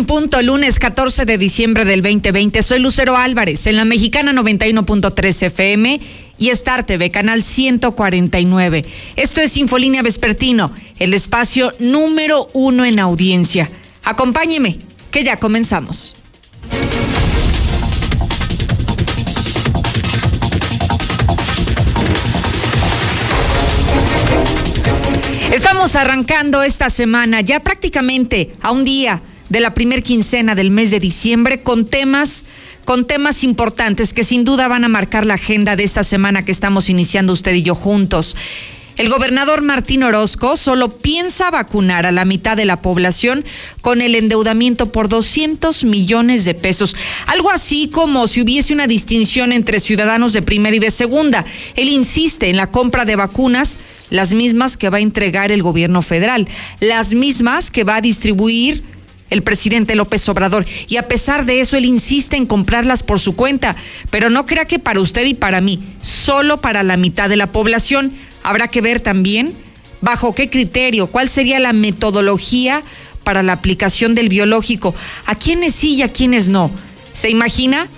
punto, lunes 14 de diciembre del 2020. Soy Lucero Álvarez en la Mexicana 91.3 FM y Star TV, canal 149. Esto es Infolínea Vespertino, el espacio número uno en audiencia. Acompáñeme, que ya comenzamos. Estamos arrancando esta semana, ya prácticamente a un día de la primer quincena del mes de diciembre con temas con temas importantes que sin duda van a marcar la agenda de esta semana que estamos iniciando usted y yo juntos. El gobernador Martín Orozco solo piensa vacunar a la mitad de la población con el endeudamiento por 200 millones de pesos. Algo así como si hubiese una distinción entre ciudadanos de primera y de segunda. Él insiste en la compra de vacunas, las mismas que va a entregar el gobierno federal, las mismas que va a distribuir el presidente López Obrador. Y a pesar de eso, él insiste en comprarlas por su cuenta. Pero no crea que para usted y para mí, solo para la mitad de la población. Habrá que ver también bajo qué criterio, cuál sería la metodología para la aplicación del biológico. ¿A quiénes sí y a quiénes no? ¿Se imagina?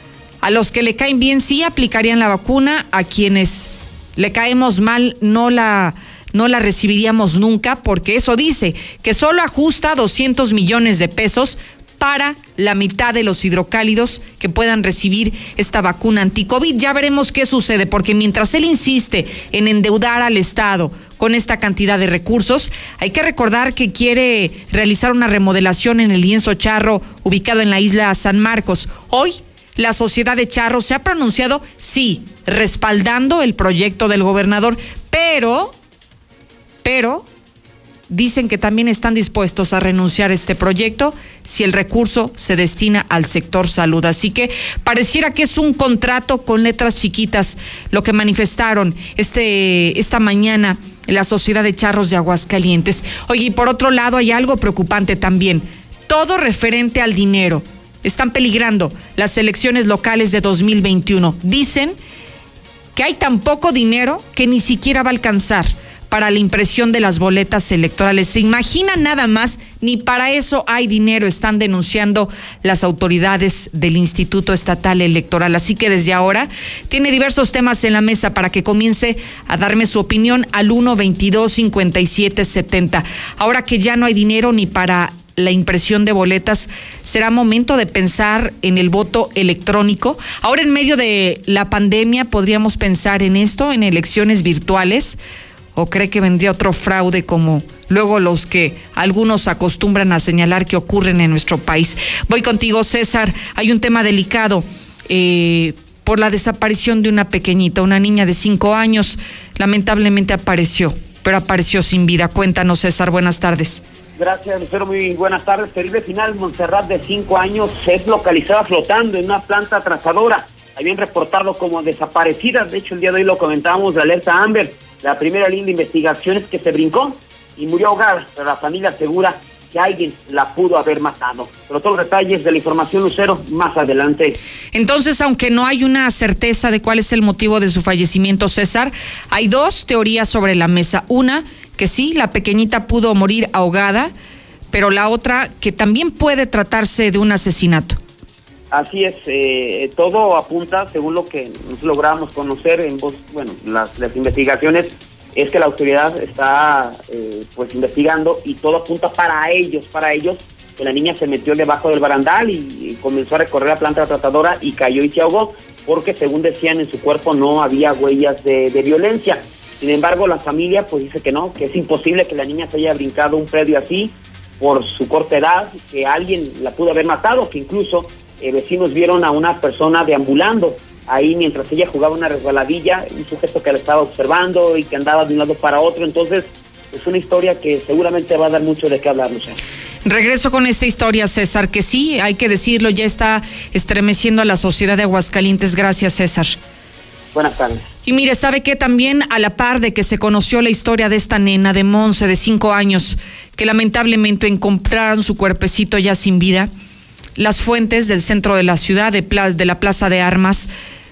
A los que le caen bien sí aplicarían la vacuna, a quienes le caemos mal no la no la recibiríamos nunca porque eso dice que solo ajusta 200 millones de pesos para la mitad de los hidrocálidos que puedan recibir esta vacuna anti-COVID. Ya veremos qué sucede, porque mientras él insiste en endeudar al Estado con esta cantidad de recursos, hay que recordar que quiere realizar una remodelación en el lienzo charro ubicado en la isla San Marcos. Hoy, la sociedad de Charro se ha pronunciado, sí, respaldando el proyecto del gobernador, pero pero dicen que también están dispuestos a renunciar a este proyecto si el recurso se destina al sector salud. Así que pareciera que es un contrato con letras chiquitas lo que manifestaron este, esta mañana la Sociedad de Charros de Aguascalientes. Oye, y por otro lado hay algo preocupante también, todo referente al dinero. Están peligrando las elecciones locales de 2021. Dicen que hay tan poco dinero que ni siquiera va a alcanzar para la impresión de las boletas electorales. ¿Se imagina nada más? Ni para eso hay dinero, están denunciando las autoridades del Instituto Estatal Electoral. Así que desde ahora tiene diversos temas en la mesa para que comience a darme su opinión al 1 22 57 70. Ahora que ya no hay dinero ni para la impresión de boletas, será momento de pensar en el voto electrónico. Ahora en medio de la pandemia podríamos pensar en esto, en elecciones virtuales o cree que vendría otro fraude como luego los que algunos acostumbran a señalar que ocurren en nuestro país. Voy contigo, César. Hay un tema delicado eh, por la desaparición de una pequeñita, una niña de cinco años. Lamentablemente apareció, pero apareció sin vida. Cuéntanos, César. Buenas tardes. Gracias, Lucero. Muy buenas tardes. Terrible final. Montserrat, de cinco años, es localizada flotando en una planta trazadora. Habían reportado como desaparecida. De hecho, el día de hoy lo comentábamos de alerta Amber la primera línea de investigación es que se brincó y murió ahogada, pero la familia asegura que alguien la pudo haber matado. Pero todos los detalles de la información Lucero más adelante. Entonces, aunque no hay una certeza de cuál es el motivo de su fallecimiento, César, hay dos teorías sobre la mesa. Una, que sí, la pequeñita pudo morir ahogada, pero la otra, que también puede tratarse de un asesinato. Así es, eh, todo apunta, según lo que nos logramos conocer en bueno, las, investigaciones, es que la autoridad está eh, pues investigando y todo apunta para ellos, para ellos, que la niña se metió debajo del barandal y, comenzó a recorrer la planta tratadora y cayó y se ahogó, porque según decían en su cuerpo no había huellas de, de violencia. Sin embargo, la familia pues dice que no, que es imposible que la niña se haya brincado un predio así por su corta edad, que alguien la pudo haber matado, que incluso eh, vecinos vieron a una persona deambulando ahí mientras ella jugaba una resbaladilla, un sujeto que la estaba observando y que andaba de un lado para otro. Entonces, es una historia que seguramente va a dar mucho de qué hablar, Luciano. Regreso con esta historia, César, que sí, hay que decirlo, ya está estremeciendo a la sociedad de Aguascalientes. Gracias, César. Buenas tardes. Y mire, ¿sabe qué? También a la par de que se conoció la historia de esta nena de Monse de cinco años, que lamentablemente encontraron su cuerpecito ya sin vida, las fuentes del centro de la ciudad, de, la Plaza de Armas,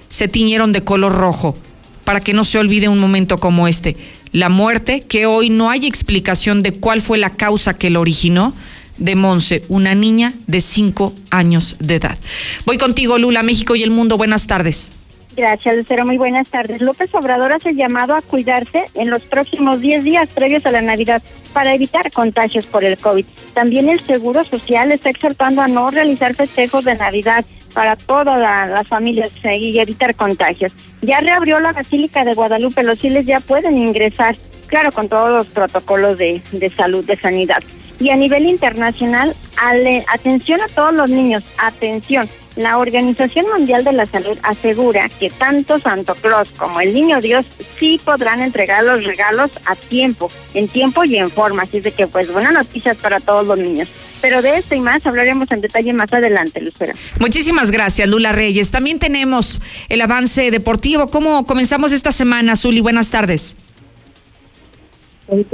se tiñeron de color rojo, para que no se olvide un momento como este. La muerte, que hoy no hay explicación de cuál fue la causa que lo originó, de Monse, una niña de cinco años de edad. Voy contigo, Lula, México y el mundo. Buenas tardes. Gracias, Lucero. Muy buenas tardes. López Obrador hace llamado a cuidarse en los próximos 10 días previos a la Navidad para evitar contagios por el COVID. También el Seguro Social está exhortando a no realizar festejos de Navidad para todas las familias eh, y evitar contagios. Ya reabrió la Basílica de Guadalupe, los fieles ya pueden ingresar, claro, con todos los protocolos de, de salud, de sanidad. Y a nivel internacional, atención a todos los niños, atención. La Organización Mundial de la Salud asegura que tanto Santo Claus como el Niño Dios sí podrán entregar los regalos a tiempo, en tiempo y en forma. Así de que, pues, buenas noticias para todos los niños. Pero de esto y más hablaremos en detalle más adelante, Lucera. Muchísimas gracias, Lula Reyes. También tenemos el avance deportivo. ¿Cómo comenzamos esta semana, Zuli? Buenas tardes. Vamos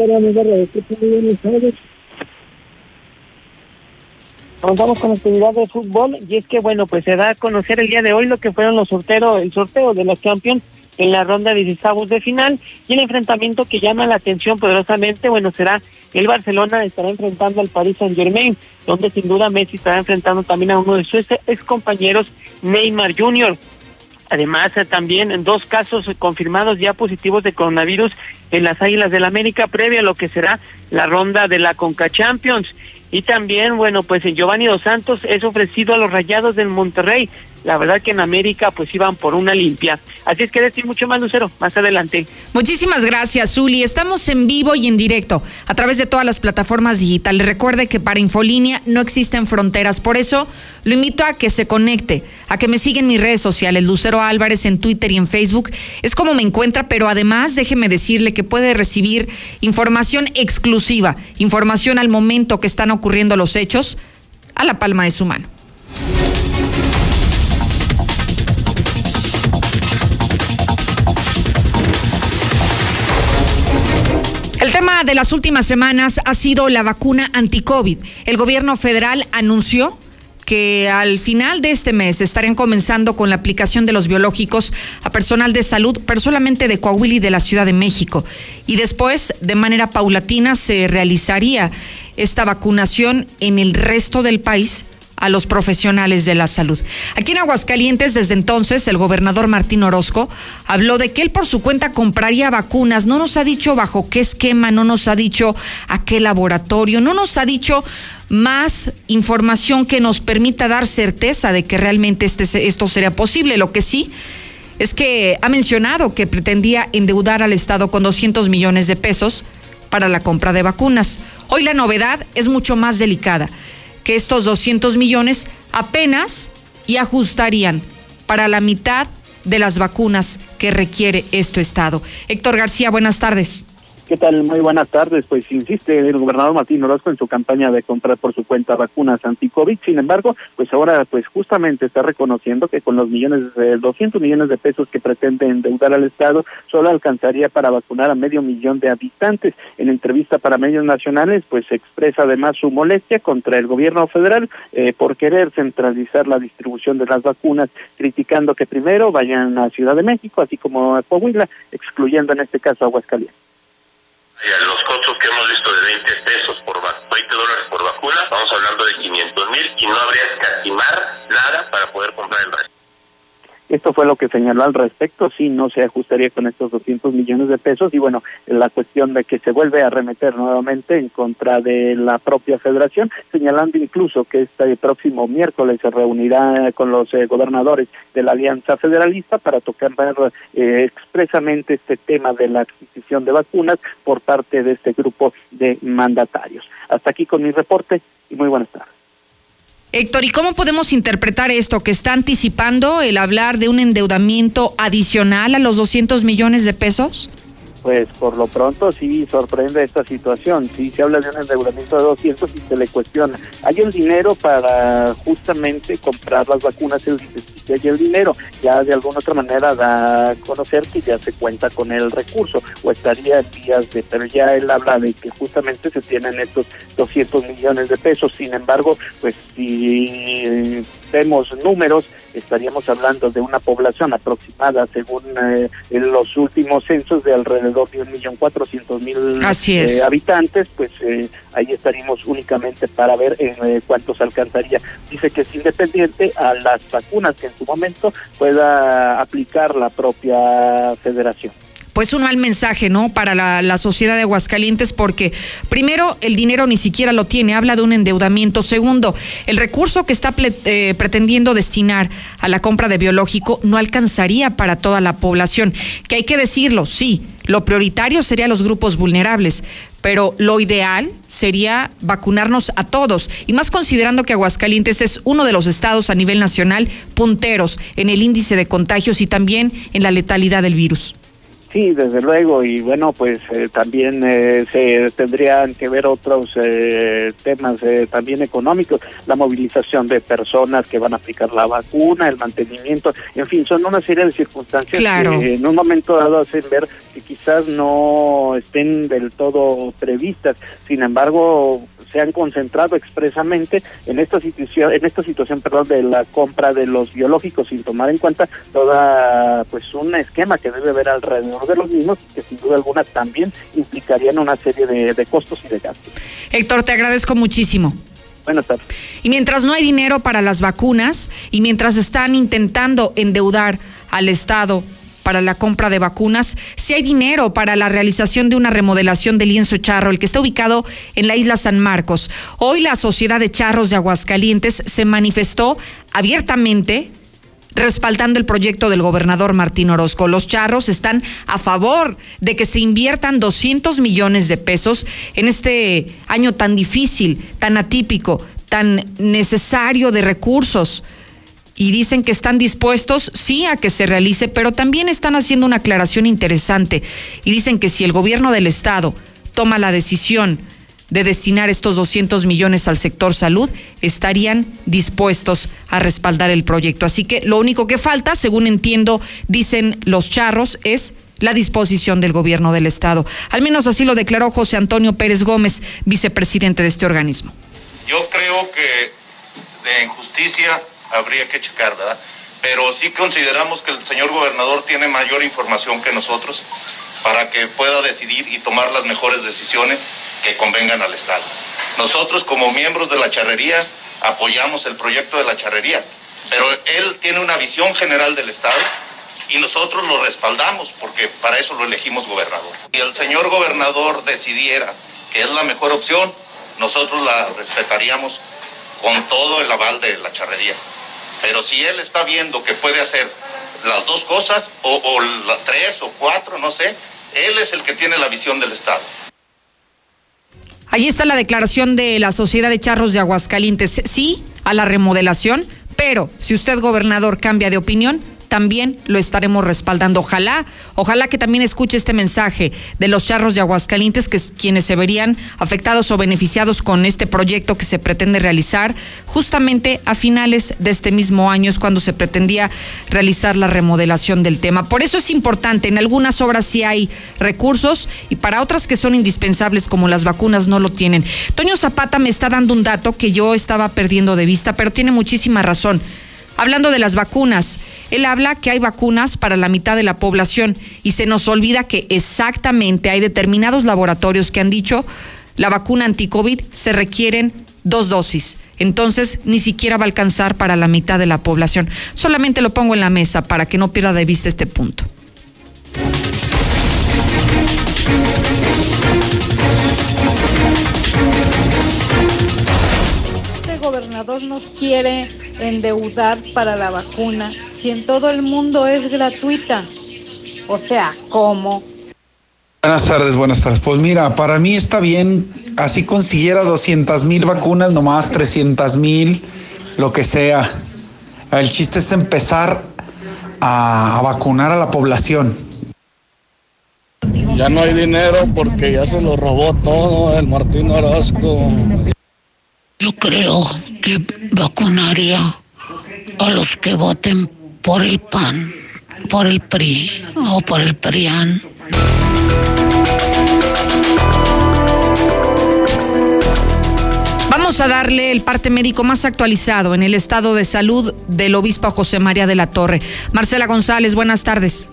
con actividad de fútbol y es que bueno pues se da a conocer el día de hoy lo que fueron los sorteos, el sorteo de los Champions en la ronda de 16 de final y el enfrentamiento que llama la atención poderosamente, bueno, será el Barcelona estará enfrentando al Paris Saint Germain, donde sin duda Messi estará enfrentando también a uno de sus ex compañeros, Neymar Jr. Además, eh, también dos casos confirmados ya positivos de coronavirus en las Águilas del América previa a lo que será la ronda de la Conca Champions. Y también, bueno, pues Giovanni Dos Santos es ofrecido a los Rayados del Monterrey. La verdad que en América pues iban por una limpia. Así es que decir mucho más, Lucero, más adelante. Muchísimas gracias, Zuli. Estamos en vivo y en directo a través de todas las plataformas digitales. Recuerde que para Infolínea no existen fronteras. Por eso lo invito a que se conecte, a que me siga en mis redes sociales, Lucero Álvarez en Twitter y en Facebook. Es como me encuentra, pero además déjeme decirle que puede recibir información exclusiva, información al momento que están ocurriendo los hechos a la palma de su mano. El tema de las últimas semanas ha sido la vacuna anti-COVID. El gobierno federal anunció que al final de este mes estarían comenzando con la aplicación de los biológicos a personal de salud, pero solamente de Coahuila y de la Ciudad de México. Y después, de manera paulatina, se realizaría esta vacunación en el resto del país a los profesionales de la salud. Aquí en Aguascalientes, desde entonces, el gobernador Martín Orozco habló de que él por su cuenta compraría vacunas. No nos ha dicho bajo qué esquema, no nos ha dicho a qué laboratorio, no nos ha dicho más información que nos permita dar certeza de que realmente este, esto sería posible. Lo que sí es que ha mencionado que pretendía endeudar al Estado con 200 millones de pesos para la compra de vacunas. Hoy la novedad es mucho más delicada, que estos 200 millones apenas y ajustarían para la mitad de las vacunas que requiere este Estado. Héctor García, buenas tardes. ¿Qué tal? Muy buenas tardes. Pues insiste el gobernador Martín Orozco en su campaña de comprar por su cuenta vacunas anti-COVID. Sin embargo, pues ahora pues justamente está reconociendo que con los millones de 200 millones de pesos que pretende endeudar al Estado, solo alcanzaría para vacunar a medio millón de habitantes. En entrevista para medios nacionales, pues expresa además su molestia contra el gobierno federal eh, por querer centralizar la distribución de las vacunas, criticando que primero vayan a Ciudad de México, así como a Coahuila, excluyendo en este caso a Aguascalientes los costos que hemos visto de 20 pesos por 20 dólares por vacuna, estamos hablando de 500 mil y no habría que escatimar nada para poder comprar el resto. Esto fue lo que señaló al respecto, sí, no se ajustaría con estos 200 millones de pesos y bueno, la cuestión de que se vuelve a remeter nuevamente en contra de la propia federación, señalando incluso que este próximo miércoles se reunirá con los eh, gobernadores de la Alianza Federalista para tocar eh, expresamente este tema de la adquisición de vacunas por parte de este grupo de mandatarios. Hasta aquí con mi reporte y muy buenas tardes. Héctor, ¿y cómo podemos interpretar esto que está anticipando el hablar de un endeudamiento adicional a los 200 millones de pesos? Pues por lo pronto sí sorprende esta situación. Sí se habla de un endeudamiento de 200 y se le cuestiona. ¿Hay el dinero para justamente comprar las vacunas? Sí, hay el dinero. Ya de alguna otra manera da a conocer que ya se cuenta con el recurso o estaría en días de... Pero ya él habla de que justamente se tienen estos 200 millones de pesos. Sin embargo, pues si vemos números, estaríamos hablando de una población aproximada, según eh, los últimos censos, de alrededor de un millón cuatrocientos mil eh, habitantes, pues eh, ahí estaríamos únicamente para ver en cuántos alcanzaría. Dice que es independiente a las vacunas que en su momento pueda aplicar la propia federación pues un mal mensaje, ¿no? Para la, sociedad de Aguascalientes, porque primero, el dinero ni siquiera lo tiene, habla de un endeudamiento. Segundo, el recurso que está eh, pretendiendo destinar a la compra de biológico no alcanzaría para toda la población. Que hay que decirlo, sí, lo prioritario sería los grupos vulnerables, pero lo ideal sería vacunarnos a todos, y más considerando que Aguascalientes es uno de los estados a nivel nacional punteros en el índice de contagios y también en la letalidad del virus. Sí, desde luego, y bueno, pues eh, también eh, se tendrían que ver otros eh, temas también económicos, la movilización de personas que van a aplicar la vacuna, el mantenimiento, en fin, son una serie de circunstancias que en un momento dado hacen ver que quizás no estén del todo previstas, sin embargo, se han concentrado expresamente en esta situación, en esta situación, perdón, de la compra de los biológicos sin tomar en cuenta toda pues un esquema que debe haber alrededor de los mismos que sin duda alguna también implicarían una serie de, de costos y de gastos. Héctor, te agradezco muchísimo. Buenas tardes. Y mientras no hay dinero para las vacunas y mientras están intentando endeudar al Estado para la compra de vacunas, si hay dinero para la realización de una remodelación del lienzo charro, el que está ubicado en la isla San Marcos. Hoy la Sociedad de Charros de Aguascalientes se manifestó abiertamente respaldando el proyecto del gobernador Martín Orozco. Los charros están a favor de que se inviertan 200 millones de pesos en este año tan difícil, tan atípico, tan necesario de recursos y dicen que están dispuestos, sí, a que se realice, pero también están haciendo una aclaración interesante y dicen que si el gobierno del Estado toma la decisión de destinar estos 200 millones al sector salud, estarían dispuestos a respaldar el proyecto. Así que lo único que falta, según entiendo, dicen los charros, es la disposición del gobierno del Estado. Al menos así lo declaró José Antonio Pérez Gómez, vicepresidente de este organismo. Yo creo que de injusticia habría que checar, ¿verdad? Pero sí consideramos que el señor gobernador tiene mayor información que nosotros para que pueda decidir y tomar las mejores decisiones que convengan al Estado. Nosotros como miembros de la charrería apoyamos el proyecto de la charrería, pero él tiene una visión general del Estado y nosotros lo respaldamos porque para eso lo elegimos gobernador. Si el señor gobernador decidiera que es la mejor opción, nosotros la respetaríamos con todo el aval de la charrería. Pero si él está viendo que puede hacer las dos cosas, o, o tres o cuatro, no sé, él es el que tiene la visión del Estado. Ahí está la declaración de la Sociedad de Charros de Aguascalientes. Sí a la remodelación, pero si usted, gobernador, cambia de opinión, también lo estaremos respaldando. Ojalá, ojalá que también escuche este mensaje de los charros de Aguascalientes, que es quienes se verían afectados o beneficiados con este proyecto que se pretende realizar justamente a finales de este mismo año, es cuando se pretendía realizar la remodelación del tema. Por eso es importante, en algunas obras sí hay recursos y para otras que son indispensables como las vacunas no lo tienen. Toño Zapata me está dando un dato que yo estaba perdiendo de vista, pero tiene muchísima razón. Hablando de las vacunas, él habla que hay vacunas para la mitad de la población y se nos olvida que exactamente hay determinados laboratorios que han dicho la vacuna anti-COVID se requieren dos dosis. Entonces, ni siquiera va a alcanzar para la mitad de la población. Solamente lo pongo en la mesa para que no pierda de vista este punto. Gobernador nos quiere endeudar para la vacuna si en todo el mundo es gratuita? O sea, ¿cómo? Buenas tardes, buenas tardes. Pues mira, para mí está bien, así consiguiera 200 mil vacunas, nomás 300 mil, lo que sea. El chiste es empezar a, a vacunar a la población. Ya no hay dinero porque ya se lo robó todo el Martín Orozco. Yo creo que vacunaría a los que voten por el PAN, por el PRI o por el PRIAN. Vamos a darle el parte médico más actualizado en el estado de salud del obispo José María de la Torre. Marcela González, buenas tardes.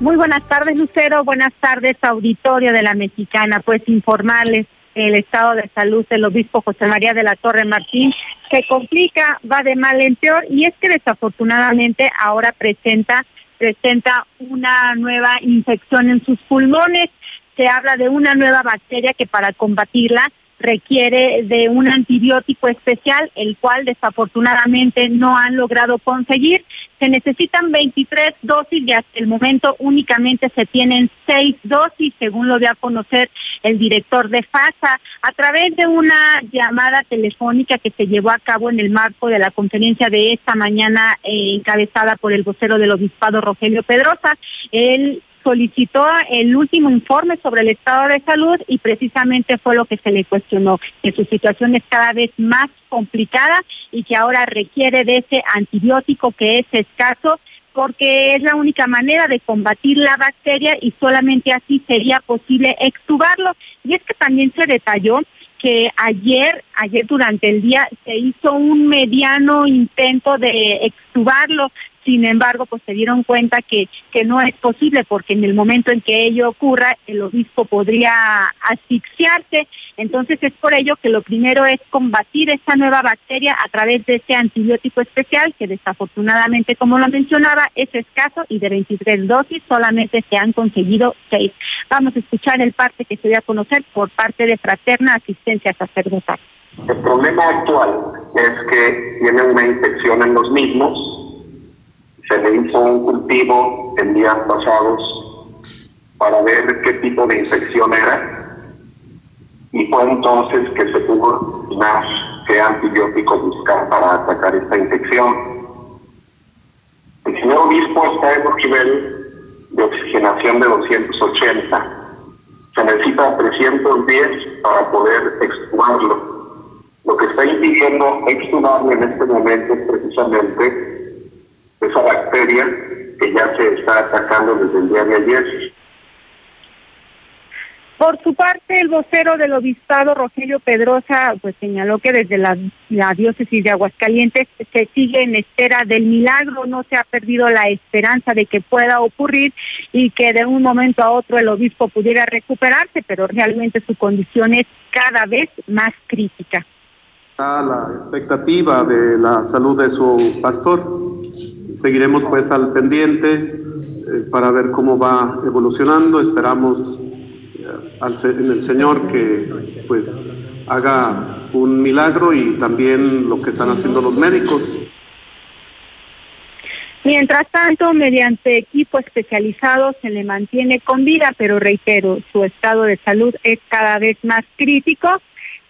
Muy buenas tardes, Lucero. Buenas tardes, auditorio de la Mexicana. Pues informarles el estado de salud del obispo José María de la Torre Martín se complica, va de mal en peor y es que desafortunadamente ahora presenta presenta una nueva infección en sus pulmones. Se habla de una nueva bacteria que para combatirla requiere de un antibiótico especial, el cual desafortunadamente no han logrado conseguir. Se necesitan 23 dosis y hasta el momento únicamente se tienen 6 dosis, según lo dio a conocer el director de FASA, a través de una llamada telefónica que se llevó a cabo en el marco de la conferencia de esta mañana eh, encabezada por el vocero del obispado Rogelio Pedrosa. El solicitó el último informe sobre el estado de salud y precisamente fue lo que se le cuestionó, que su situación es cada vez más complicada y que ahora requiere de ese antibiótico que es escaso porque es la única manera de combatir la bacteria y solamente así sería posible extubarlo. Y es que también se detalló que ayer, ayer durante el día se hizo un mediano intento de extubarlo, sin embargo, pues se dieron cuenta que, que no es posible porque en el momento en que ello ocurra, el obispo podría asfixiarse. Entonces es por ello que lo primero es combatir esta nueva bacteria a través de este antibiótico especial que desafortunadamente, como lo mencionaba, es escaso y de 23 dosis solamente se han conseguido 6. Vamos a escuchar el parte que se dio a conocer por parte de Fraterna Asistencia Sacerdotal. El problema actual es que tiene una infección en los mismos se le hizo un cultivo en días pasados para ver qué tipo de infección era y fue entonces que se pudo determinar qué antibiótico buscar para atacar esta infección. El señor obispo está en un nivel de oxigenación de 280. Se necesita 310 para poder extubarlo. Lo que está impidiendo extubarlo en este momento es precisamente bacteria que ya se está atacando desde el día de ayer. Por su parte, el vocero del obispado, Rogelio Pedrosa, pues señaló que desde la, la, diócesis de Aguascalientes se sigue en espera del milagro, no se ha perdido la esperanza de que pueda ocurrir y que de un momento a otro el obispo pudiera recuperarse, pero realmente su condición es cada vez más crítica. La expectativa de la salud de su pastor seguiremos pues al pendiente eh, para ver cómo va evolucionando. Esperamos eh, en el Señor que pues haga un milagro y también lo que están haciendo los médicos. Mientras tanto, mediante equipo especializado se le mantiene con vida, pero reitero, su estado de salud es cada vez más crítico.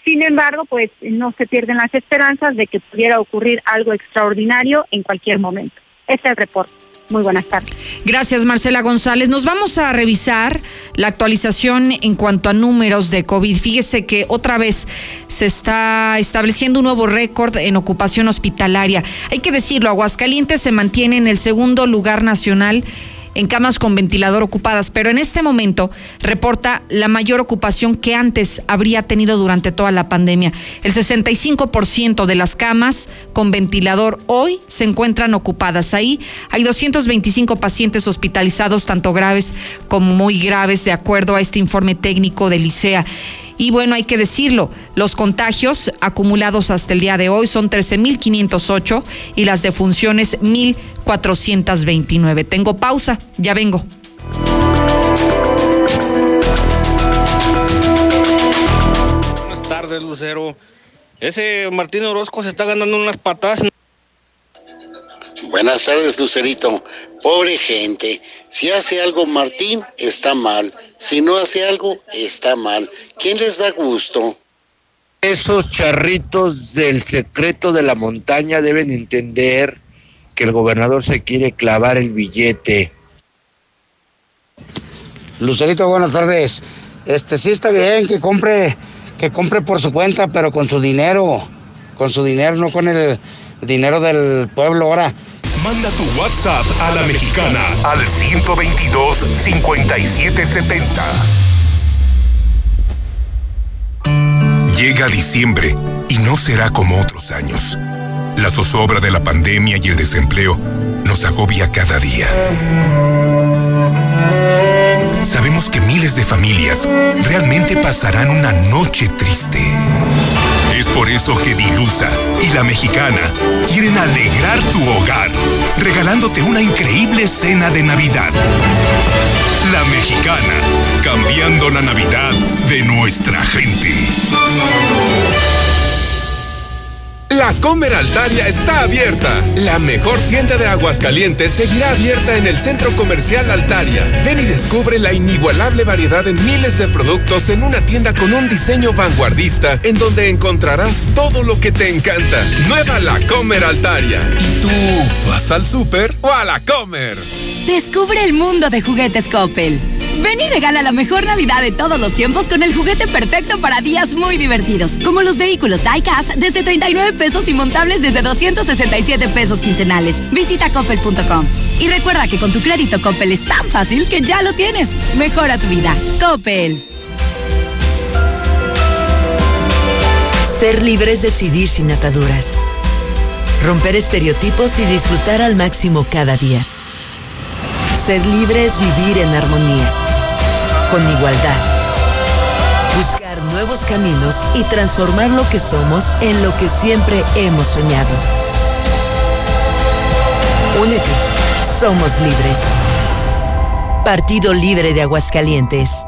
Sin embargo, pues no se pierden las esperanzas de que pudiera ocurrir algo extraordinario en cualquier momento. Este es el reporte. Muy buenas tardes. Gracias, Marcela González. Nos vamos a revisar la actualización en cuanto a números de COVID. Fíjese que otra vez se está estableciendo un nuevo récord en ocupación hospitalaria. Hay que decirlo, Aguascalientes se mantiene en el segundo lugar nacional en camas con ventilador ocupadas, pero en este momento reporta la mayor ocupación que antes habría tenido durante toda la pandemia. El 65% de las camas con ventilador hoy se encuentran ocupadas. Ahí hay 225 pacientes hospitalizados, tanto graves como muy graves, de acuerdo a este informe técnico del ICEA. Y bueno, hay que decirlo, los contagios acumulados hasta el día de hoy son 13.508 y las defunciones 1.429. Tengo pausa, ya vengo. Buenas tardes, Lucero. Ese Martín Orozco se está ganando unas patadas. Buenas tardes, Lucerito. Pobre gente. Si hace algo Martín, está mal. Si no hace algo, está mal. ¿Quién les da gusto? Esos charritos del secreto de la montaña deben entender que el gobernador se quiere clavar el billete. Lucerito, buenas tardes. Este sí está bien que compre, que compre por su cuenta, pero con su dinero. Con su dinero, no con el dinero del pueblo ahora. Manda tu WhatsApp a la mexicana al 122 5770. Llega diciembre y no será como otros años. La zozobra de la pandemia y el desempleo nos agobia cada día. Sabemos que miles de familias realmente pasarán una noche triste. Por eso que Dilusa y la mexicana quieren alegrar tu hogar, regalándote una increíble cena de Navidad. La mexicana, cambiando la Navidad de nuestra gente. La Comer Altaria está abierta. La mejor tienda de Aguascalientes seguirá abierta en el Centro Comercial Altaria. Ven y descubre la inigualable variedad en miles de productos en una tienda con un diseño vanguardista en donde encontrarás todo lo que te encanta. Nueva La Comer Altaria. ¿Y tú vas al súper o a la Comer? Descubre el mundo de juguetes Coppel. Ven y regala la mejor Navidad de todos los tiempos con el juguete perfecto para días muy divertidos, como los vehículos Diecast desde 39 pesos y montables desde 267 pesos quincenales. Visita coppel.com. Y recuerda que con tu crédito Coppel es tan fácil que ya lo tienes. Mejora tu vida. Coppel. Ser libre es decidir sin ataduras. Romper estereotipos y disfrutar al máximo cada día. Ser libre es vivir en armonía, con igualdad. Buscar nuevos caminos y transformar lo que somos en lo que siempre hemos soñado. Únete, somos libres. Partido Libre de Aguascalientes.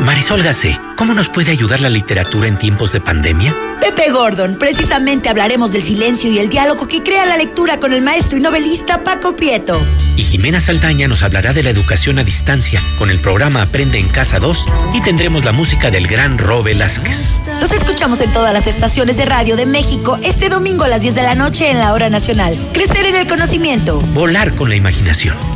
Marisol Gacé, ¿cómo nos puede ayudar la literatura en tiempos de pandemia? Pepe Gordon, precisamente hablaremos del silencio y el diálogo que crea la lectura con el maestro y novelista Paco Prieto. Y Jimena Saldaña nos hablará de la educación a distancia con el programa Aprende en Casa 2 y tendremos la música del gran Ro Velázquez. Los escuchamos en todas las estaciones de radio de México este domingo a las 10 de la noche en la hora nacional. Crecer en el conocimiento. Volar con la imaginación.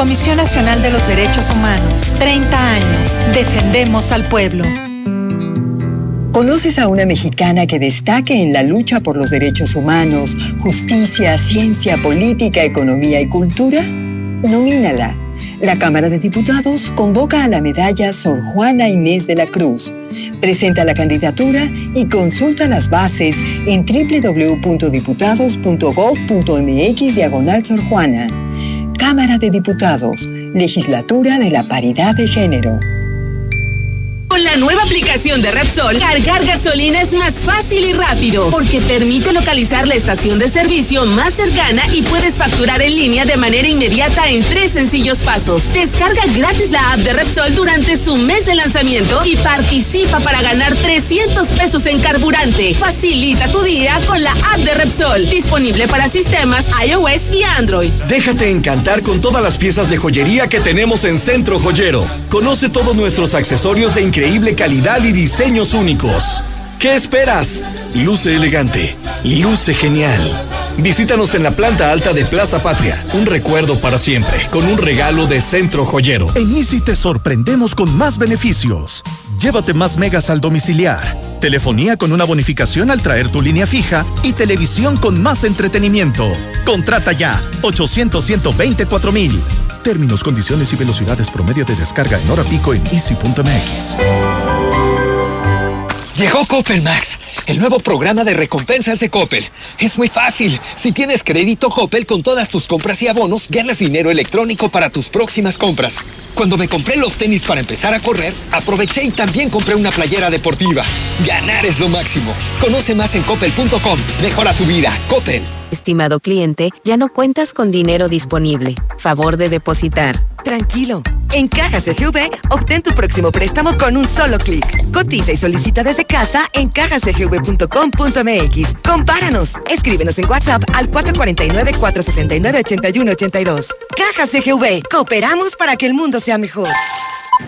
Comisión Nacional de los Derechos Humanos. 30 años. Defendemos al pueblo. ¿Conoces a una mexicana que destaque en la lucha por los derechos humanos, justicia, ciencia, política, economía y cultura? Nomínala. La Cámara de Diputados convoca a la medalla Sor Juana Inés de la Cruz. Presenta la candidatura y consulta las bases en www.diputados.gov.mx diagonal Sor Juana. Cámara de Diputados, Legislatura de la Paridad de Género. La nueva aplicación de Repsol, cargar gasolina es más fácil y rápido porque permite localizar la estación de servicio más cercana y puedes facturar en línea de manera inmediata en tres sencillos pasos. Descarga gratis la app de Repsol durante su mes de lanzamiento y participa para ganar 300 pesos en carburante. Facilita tu día con la app de Repsol, disponible para sistemas iOS y Android. Déjate encantar con todas las piezas de joyería que tenemos en Centro Joyero. Conoce todos nuestros accesorios de increíble calidad y diseños únicos. ¿Qué esperas? Luce elegante, luce genial. Visítanos en la planta alta de Plaza Patria. Un recuerdo para siempre, con un regalo de Centro Joyero. En Easy te sorprendemos con más beneficios. Llévate más megas al domiciliar, telefonía con una bonificación al traer tu línea fija y televisión con más entretenimiento. Contrata ya 800 124 mil. Términos, condiciones y velocidades promedio de descarga en hora pico en easy.mx. Llegó Coppel Max, el nuevo programa de recompensas de Coppel. Es muy fácil. Si tienes crédito Coppel con todas tus compras y abonos, ganas dinero electrónico para tus próximas compras. Cuando me compré los tenis para empezar a correr, aproveché y también compré una playera deportiva. Ganar es lo máximo. Conoce más en coppel.com. Mejora tu vida. Coppel. Estimado cliente, ya no cuentas con dinero disponible. Favor de depositar. Tranquilo, En Caja CGV, obtén tu próximo préstamo con un solo clic. Cotiza y solicita desde casa en cajacgv.com.mx. Compáranos. Escríbenos en WhatsApp al 449-469-8182. Caja CGV. Cooperamos para que el mundo sea mejor.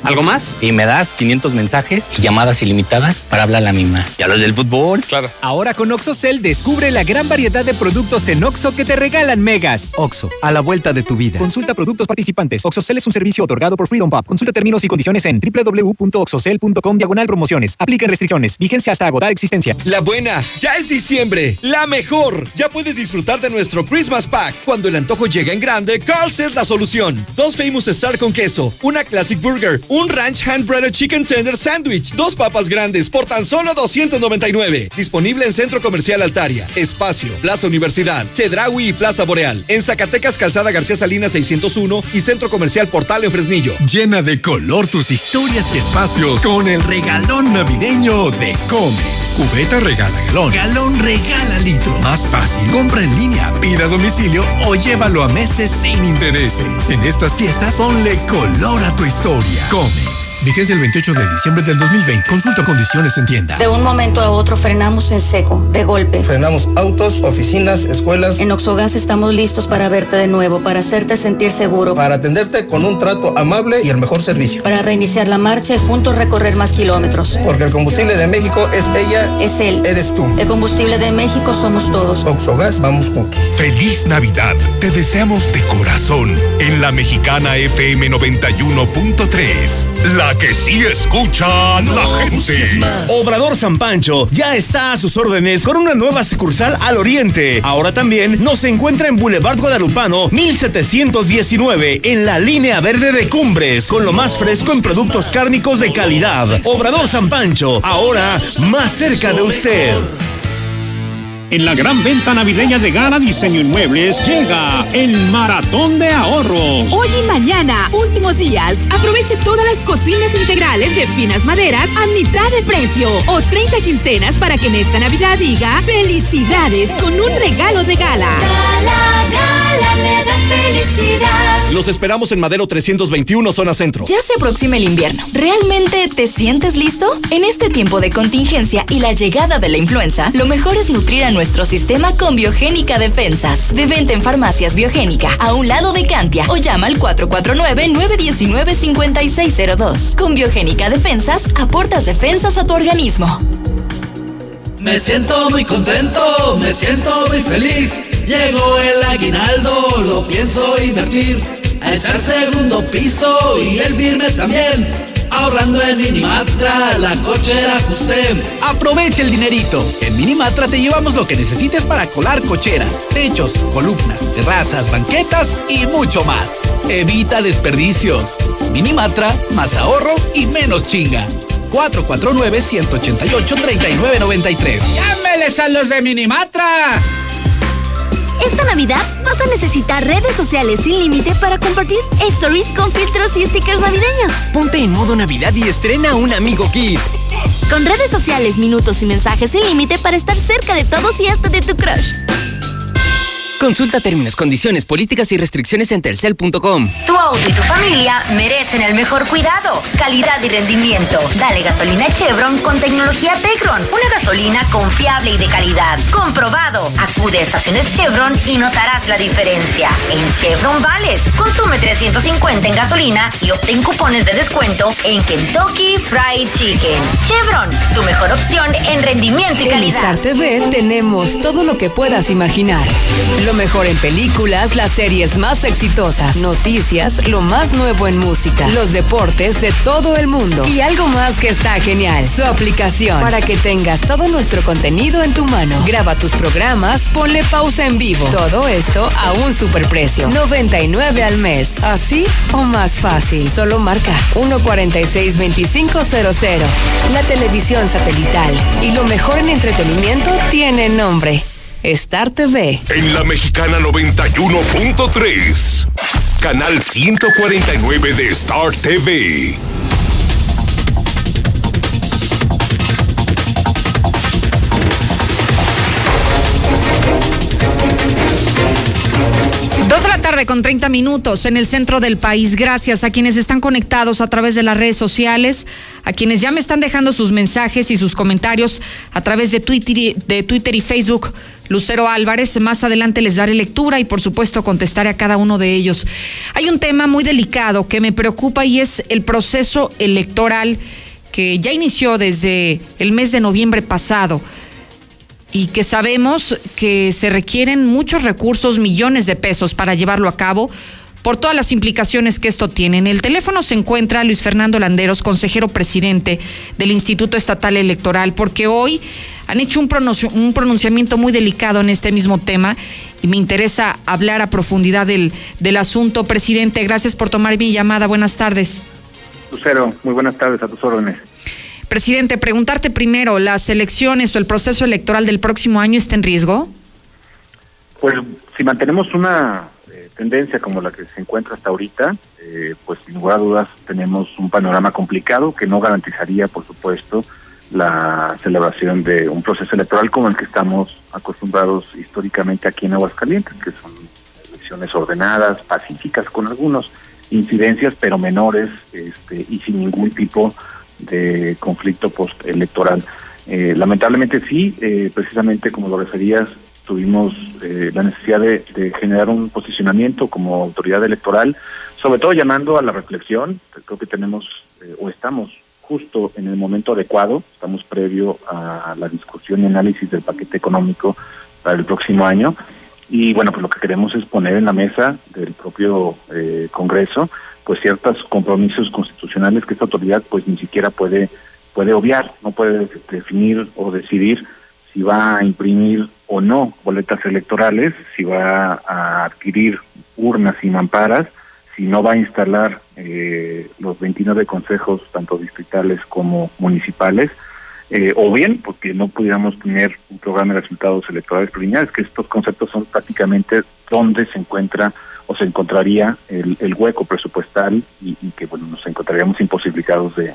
¿Algo más? Y me das 500 mensajes y llamadas ilimitadas para hablar a la misma. ¿Y a los del fútbol? Claro. Ahora con OxoCell descubre la gran variedad de productos en Oxo que te regalan megas. Oxo, a la vuelta de tu vida. Consulta productos participantes. OxoCell es un servicio otorgado por Freedom Pub. Consulta términos y condiciones en www.oxocell.com diagonal promociones. Apliquen restricciones. Vigencia hasta agotar existencia. La buena, ya es diciembre. La mejor. Ya puedes disfrutar de nuestro Christmas Pack. Cuando el antojo llega en grande, Carl's es la solución. Dos Famous Star con queso, una Classic Burger, un Ranch Hand Breaded Chicken Tender Sandwich, dos papas grandes por tan solo 299. Disponible en Centro Comercial Altaria, Espacio, Plaza Universidad, Chedraui y Plaza Boreal. En Zacatecas, Calzada García Salinas 601 y Centro Comercial Portal Fresnillo. Llena de color tus historias y espacios con el regalón navideño de Comex. Cubeta regala galón. Galón regala litro. Más fácil. Compra en línea, pida a domicilio o llévalo a meses sin intereses. En estas fiestas, ponle color a tu historia. Comex. Vigencia el 28 de diciembre del 2020. Consulta condiciones en tienda. De un momento a otro frenamos en seco, de golpe. Frenamos autos, oficinas, escuelas. En Oxogas estamos listos para verte de nuevo, para hacerte sentir seguro. Para atenderte con un trato amable y el mejor servicio. Para reiniciar la marcha y juntos recorrer más kilómetros. Porque el combustible de México es ella. Es él. Eres tú. El combustible de México somos todos. Oxogas, vamos juntos. Feliz Navidad. Te deseamos de corazón en la mexicana FM 91.3. La que sí escucha la gente. Obrador San Pancho ya está a sus órdenes con una nueva sucursal al oriente. Ahora también nos encuentra en Boulevard Guadalupano 1719 en la línea verde de Cumbres con lo más fresco en productos cárnicos de calidad. Obrador San Pancho, ahora más cerca de usted. En la gran venta navideña de Gala Diseño Inmuebles llega el Maratón de Ahorros. Hoy y mañana, últimos días, aproveche todas las cocinas integrales de finas maderas a mitad de precio o 30 quincenas para que en esta Navidad diga felicidades con un regalo de gala. Felicidad. Los esperamos en Madero 321, zona centro. Ya se aproxima el invierno. ¿Realmente te sientes listo? En este tiempo de contingencia y la llegada de la influenza, lo mejor es nutrir a nuestro sistema con Biogénica Defensas. De venta en farmacias Biogénica, a un lado de Cantia, o llama al 449-919-5602. Con Biogénica Defensas, aportas defensas a tu organismo. Me siento muy contento, me siento muy feliz. Llegó el aguinaldo, lo pienso invertir. A echar segundo piso y el firme también. Ahorrando en Minimatra, la cochera ajusté. Aprovecha el dinerito. En Minimatra te llevamos lo que necesites para colar cocheras, techos, columnas, terrazas, banquetas y mucho más. Evita desperdicios. Minimatra, más ahorro y menos chinga. 449-188-3993. ¡Llámeles a los de Minimatra! Esta Navidad vas a necesitar redes sociales sin límite para compartir stories con filtros y stickers navideños. Ponte en modo Navidad y estrena un amigo kit. Con redes sociales, minutos y mensajes sin límite para estar cerca de todos y hasta de tu crush. Consulta términos, condiciones, políticas y restricciones en telcel.com. Tu auto y tu familia merecen el mejor cuidado, calidad y rendimiento. Dale gasolina Chevron con tecnología Tecron. Una gasolina confiable y de calidad. Comprobado. Acude a estaciones Chevron y notarás la diferencia. En Chevron Vales, consume 350 en gasolina y obtén cupones de descuento en Kentucky Fried Chicken. Chevron, tu mejor opción en rendimiento y En calidad. Star TV tenemos todo lo que puedas imaginar. Lo mejor en películas, las series más exitosas, noticias, lo más nuevo en música, los deportes de todo el mundo y algo más que está genial, su aplicación para que tengas todo nuestro contenido en tu mano. Graba tus programas, ponle pausa en vivo. Todo esto a un superprecio, 99 al mes. Así o más fácil. Solo marca 146-2500. La televisión satelital y lo mejor en entretenimiento tiene nombre. Star TV. En la mexicana 91.3. Canal 149 de Star TV. Dos de la tarde con 30 minutos en el centro del país. Gracias a quienes están conectados a través de las redes sociales, a quienes ya me están dejando sus mensajes y sus comentarios a través de Twitter y, de Twitter y Facebook. Lucero Álvarez, más adelante les daré lectura y por supuesto contestaré a cada uno de ellos. Hay un tema muy delicado que me preocupa y es el proceso electoral que ya inició desde el mes de noviembre pasado y que sabemos que se requieren muchos recursos, millones de pesos para llevarlo a cabo por todas las implicaciones que esto tiene. En el teléfono se encuentra Luis Fernando Landeros, consejero presidente del Instituto Estatal Electoral, porque hoy han hecho un, un pronunciamiento muy delicado en este mismo tema y me interesa hablar a profundidad del, del asunto. Presidente, gracias por tomar mi llamada. Buenas tardes. Lucero, muy buenas tardes a tus órdenes. Presidente, preguntarte primero, ¿las elecciones o el proceso electoral del próximo año está en riesgo? Pues si mantenemos una eh, tendencia como la que se encuentra hasta ahorita, eh, pues sin lugar a dudas tenemos un panorama complicado que no garantizaría, por supuesto, la celebración de un proceso electoral como el que estamos acostumbrados históricamente aquí en Aguascalientes, que son elecciones ordenadas, pacíficas, con algunas incidencias, pero menores este, y sin ningún tipo de conflicto postelectoral. Eh, lamentablemente sí, eh, precisamente como lo referías, tuvimos eh, la necesidad de, generar un posicionamiento como autoridad electoral, sobre todo llamando a la reflexión. Creo que tenemos o estamos justo en el momento adecuado, estamos previo a la discusión y análisis del paquete económico para el próximo año. Y bueno, pues lo que queremos es poner en la mesa del propio Congreso pues ciertos compromisos constitucionales que esta autoridad pues ni siquiera puede puede obviar, no puede definir o decidir si va a imprimir o no boletas electorales, si va a adquirir urnas y mamparas, si no va a instalar eh, los 29 consejos, tanto distritales como municipales, eh, o bien porque no pudiéramos tener un programa de resultados electorales preliminares, que estos conceptos son prácticamente donde se encuentra o se encontraría el, el hueco presupuestal y, que bueno nos encontraríamos imposibilitados de,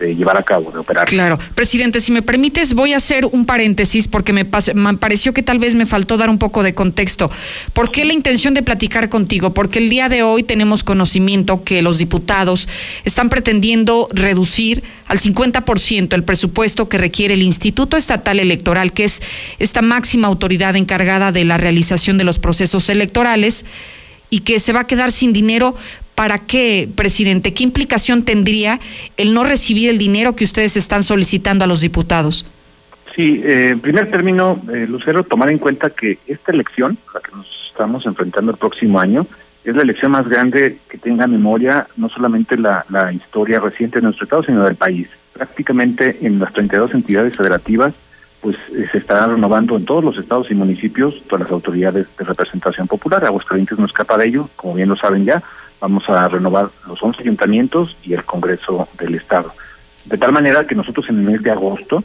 llevar a cabo, de operar. Claro, presidente, si me permites, voy a hacer un paréntesis porque me, me pareció que tal vez me faltó dar un poco de contexto. ¿Por qué la intención de platicar contigo? Porque el día de hoy tenemos conocimiento que los diputados están pretendiendo reducir al 50% el presupuesto que requiere el Instituto Estatal Electoral, que es esta máxima autoridad encargada de la realización de los procesos electorales y que se va a quedar sin dinero. ¿Para qué, presidente? ¿Qué implicación tendría el no recibir el dinero que ustedes están solicitando a los diputados? Sí, eh, en primer término, eh, Lucero, tomar en cuenta que esta elección, la que nos estamos enfrentando el próximo año, es la elección más grande que tenga memoria no solamente la, historia reciente de nuestro Estado, sino del país. Prácticamente en las 32 entidades federativas pues eh, se está renovando en todos los estados y municipios todas las autoridades de representación popular. Aguascalientes no escapa de ello, como bien lo saben ya. Vamos a renovar los 11 ayuntamientos y el Congreso del Estado. De tal manera que nosotros en el mes de agosto,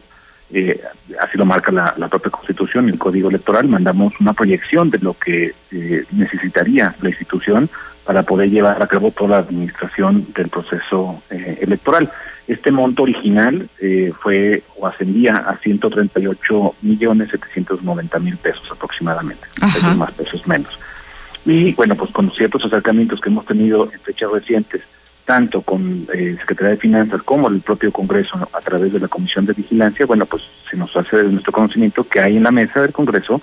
eh, así lo marca la, propia Constitución y el Código Electoral, mandamos una proyección de lo que eh, necesitaría la institución para poder llevar a cabo toda la administración del proceso electoral. Este monto original eh, fue o ascendía a 138 millones 790 mil pesos aproximadamente, pesos más pesos menos. Y bueno, pues con ciertos acercamientos que hemos tenido en fechas recientes, tanto con eh, Secretaría de Finanzas como el propio Congreso a través de la Comisión de Vigilancia, bueno, pues se nos hace de nuestro conocimiento que hay en la mesa del Congreso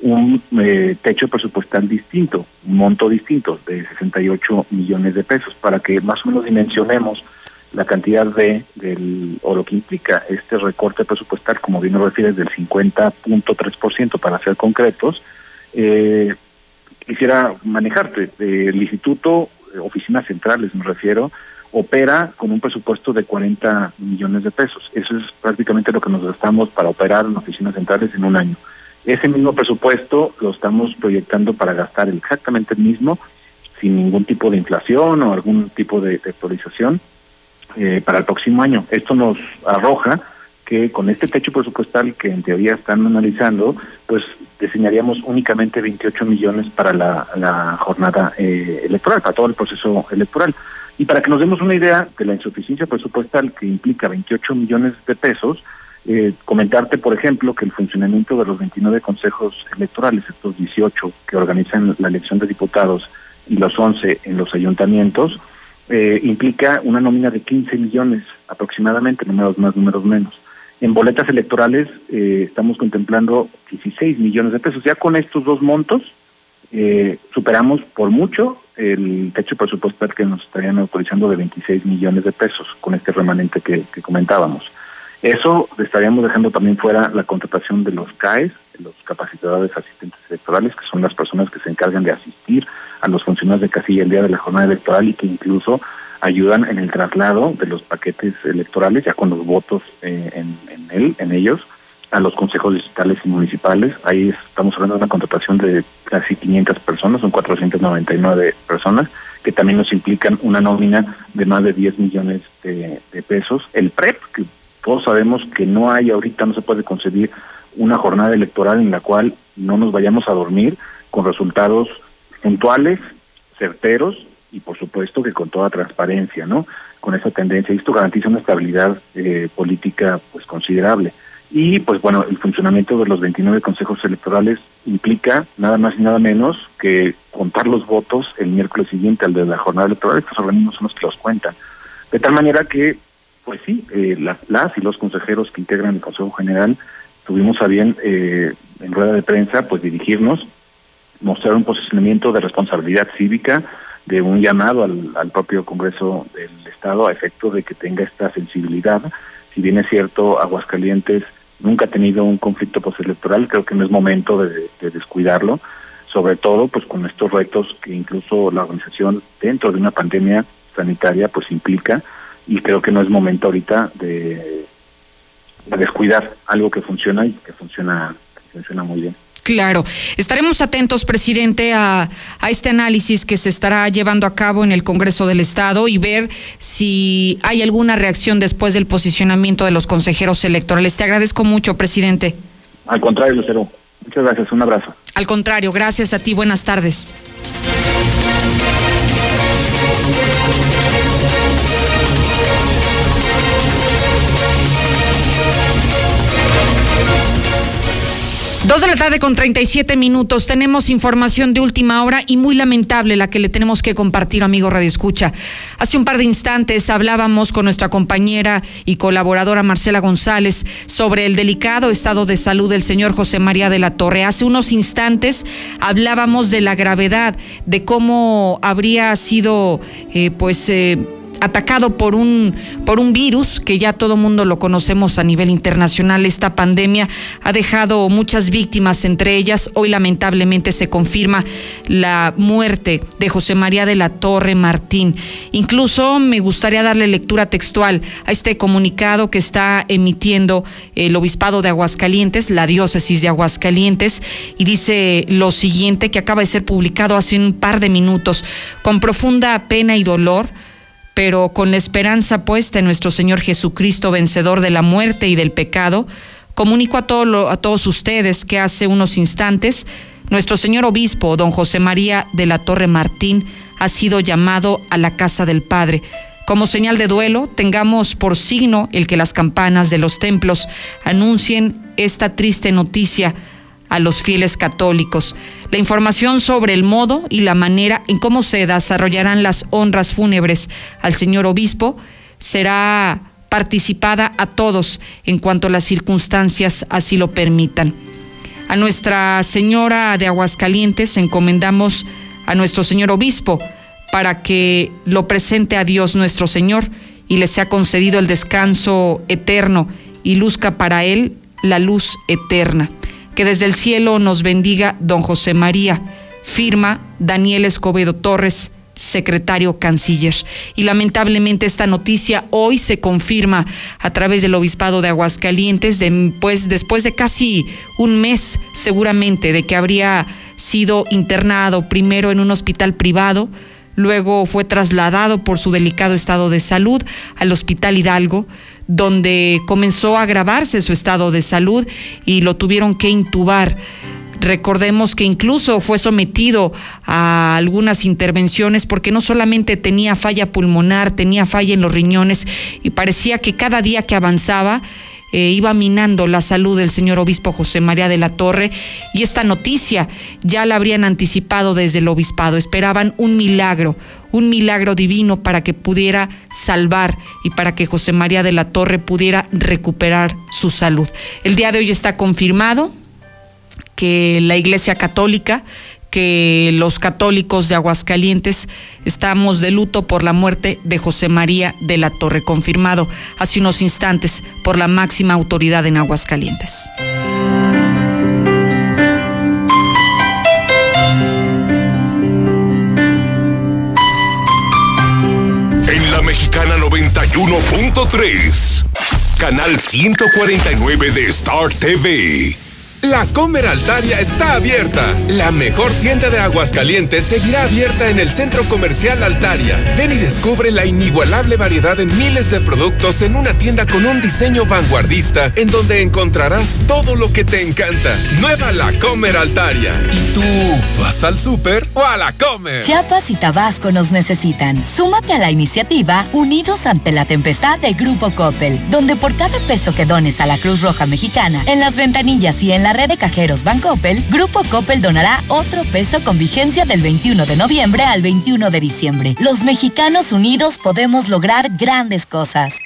un eh, techo presupuestal distinto, un monto distinto de 68 millones de pesos, para que más o menos dimensionemos la cantidad de, del, o lo que implica este recorte presupuestal, como bien lo refieres, del 50.3% para ser concretos, eh, quisiera manejarte. El instituto, eh, oficinas centrales me refiero, opera con un presupuesto de 40 millones de pesos. Eso es prácticamente lo que nos gastamos para operar en oficinas centrales en un año. Ese mismo presupuesto lo estamos proyectando para gastar exactamente el mismo, sin ningún tipo de inflación o algún tipo de actualización eh, para el próximo año. Esto nos arroja que con este techo presupuestal que en teoría están analizando, pues diseñaríamos únicamente 28 millones para la, jornada eh, electoral, para todo el proceso electoral. Y para que nos demos una idea de la insuficiencia presupuestal que implica 28 millones de pesos, Eh, comentarte, por ejemplo, que el funcionamiento de los 29 consejos electorales, estos 18 que organizan la elección de diputados y los 11 en los ayuntamientos, eh, implica una nómina de 15 millones aproximadamente, números más, números menos. En boletas electorales eh, estamos contemplando 16 millones de pesos. Ya con estos dos montos eh, superamos por mucho el techo presupuestal que nos estarían autorizando de 26 millones de pesos con este remanente que, comentábamos. Eso estaríamos dejando también fuera la contratación de los CAES, los capacitadores asistentes electorales, que son las personas que se encargan de asistir a los funcionarios de casilla el día de la jornada electoral y que incluso ayudan en el traslado de los paquetes electorales, ya con los votos eh, en, él, en ellos, a los consejos digitales y municipales. Ahí estamos hablando de una contratación de casi 500 personas, son 499 personas, que también nos implican una nómina de más de 10 millones de, de pesos. El PREP, que todos sabemos que no hay ahorita, no se puede concebir una jornada electoral en la cual no nos vayamos a dormir con resultados puntuales, certeros y por supuesto que con toda transparencia, ¿no? Con esa tendencia. Y esto garantiza una estabilidad eh, política pues considerable. Y pues bueno, el funcionamiento de los 29 consejos electorales implica nada más y nada menos que contar los votos el miércoles siguiente al de la jornada electoral. Estos organismos son los que los cuentan. De tal manera que pues sí, eh, las, las y los consejeros que integran el Consejo General tuvimos a bien eh, en rueda de prensa pues dirigirnos, mostrar un posicionamiento de responsabilidad cívica, de un llamado al, al propio Congreso del Estado a efecto de que tenga esta sensibilidad. Si bien es cierto, Aguascalientes nunca ha tenido un conflicto postelectoral, creo que no es momento de, de descuidarlo, sobre todo pues con estos retos que incluso la organización dentro de una pandemia sanitaria pues implica y creo que no es momento ahorita de, de descuidar algo que funciona y que funciona, que funciona muy bien. Claro, estaremos atentos, presidente, a, a, este análisis que se estará llevando a cabo en el Congreso del Estado y ver si hay alguna reacción después del posicionamiento de los consejeros electorales. Te agradezco mucho, presidente. Al contrario, Lucero. Muchas gracias. Un abrazo. Al contrario, gracias a ti. Buenas tardes. Dos de la tarde con 37 minutos. Tenemos información de última hora y muy lamentable la que le tenemos que compartir, amigo Radio Escucha. Hace un par de instantes hablábamos con nuestra compañera y colaboradora Marcela González sobre el delicado estado de salud del señor José María de la Torre. Hace unos instantes hablábamos de la gravedad, de cómo habría sido, eh, pues, eh, atacado por un, por un virus que ya todo mundo lo conocemos a nivel internacional. Esta pandemia ha dejado muchas víctimas, entre ellas hoy lamentablemente se confirma la muerte de José María de la Torre Martín. Incluso me gustaría darle lectura textual a este comunicado que está emitiendo el Obispado de Aguascalientes, la diócesis de Aguascalientes, y dice lo siguiente que acaba de ser publicado hace un par de minutos. Con profunda pena y dolor, pero con la esperanza puesta en nuestro Señor Jesucristo, vencedor de la muerte y del pecado, comunico a, a todos ustedes que hace unos instantes nuestro señor obispo, don José María de la Torre Martín, ha sido llamado a la casa del Padre. Como señal de duelo, tengamos por signo el que las campanas de los templos anuncien esta triste noticia a los fieles católicos. La información sobre el modo y la manera en cómo se desarrollarán las honras fúnebres al señor obispo será participada a todos en cuanto las circunstancias así lo permitan. A Nuestra Señora de Aguascalientes encomendamos a nuestro señor obispo para que lo presente a Dios nuestro Señor y le sea concedido el descanso eterno y luzca para él la luz eterna. Que desde el cielo nos bendiga don José María. Firma Daniel Escobedo Torres, secretario canciller. Y lamentablemente esta noticia hoy se confirma a través del obispado de Aguascalientes, pues, después de casi un mes seguramente de que habría sido internado primero en un hospital privado, luego fue trasladado por su delicado estado de salud al Hospital Hidalgo, donde comenzó a agravarse su estado de salud y lo tuvieron que intubar. Recordemos que incluso fue sometido a algunas intervenciones porque no solamente tenía falla pulmonar, tenía falla en los riñones y parecía que cada día que avanzaba eh, iba minando la salud del señor obispo José María de la Torre y esta noticia ya la habrían anticipado desde el obispado. Esperaban un milagro, un milagro divino para que pudiera salvar y para que José María de la Torre pudiera recuperar su salud. El día de hoy está confirmado que la Iglesia Católica que los católicos de Aguascalientes estamos de luto por la muerte de José María de la Torre, confirmado hace unos instantes por la máxima autoridad en Aguascalientes. 91.3, canal 149 de Star TV. La Comer Altaria está abierta. La mejor tienda de Aguascalientes seguirá abierta en el Centro Comercial Altaria. Ven y descubre la inigualable variedad en miles de productos en una tienda con un diseño vanguardista en donde encontrarás todo lo que te encanta. Nueva La Comer Altaria. ¿Y tú vas al súper o a la Comer? Chiapas y Tabasco nos necesitan. Súmate a la iniciativa Unidos ante la Tempestad de Grupo Coppel, donde por cada peso que dones a la Cruz Roja Mexicana, en las ventanillas y en la red de cajeros Bancoppel, Grupo Coppel donará otro peso con vigencia del 21 de noviembre al 21 de diciembre. Los mexicanos unidos podemos lograr grandes cosas.